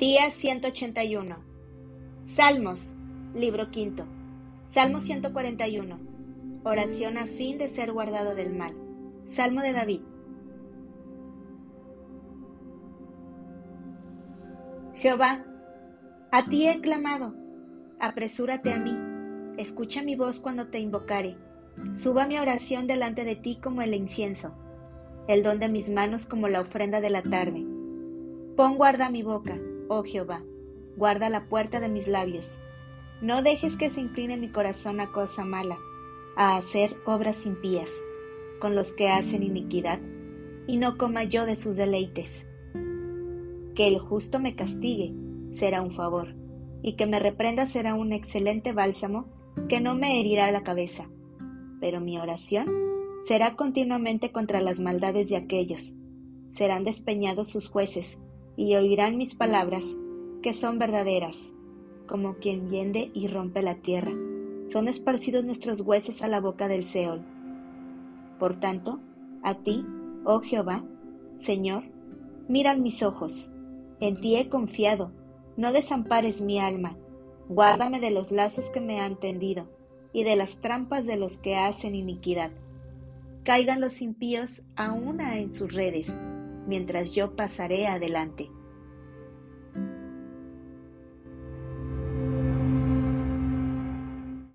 Día 181. Salmos, libro quinto. Salmo 141. Oración a fin de ser guardado del mal. Salmo de David. Jehová, a ti he clamado, apresúrate a mí, escucha mi voz cuando te invocare, suba mi oración delante de ti como el incienso, el don de mis manos como la ofrenda de la tarde. Pon guarda mi boca, oh Jehová, guarda la puerta de mis labios. No dejes que se incline mi corazón a cosa mala, a hacer obras impías, con los que hacen iniquidad, y no coma yo de sus deleites. Que el justo me castigue será un favor, y que me reprenda será un excelente bálsamo que no me herirá la cabeza. Pero mi oración será continuamente contra las maldades de aquellos. Serán despeñados sus jueces, y oirán mis palabras, que son verdaderas, como quien hiende y rompe la tierra. Son esparcidos nuestros huesos a la boca del Seol. Por tanto, a ti, oh Jehová, Señor, miran mis ojos. En ti he confiado, no desampares mi alma. Guárdame de los lazos que me han tendido y de las trampas de los que hacen iniquidad. Caigan los impíos a una en sus redes, mientras yo pasaré adelante.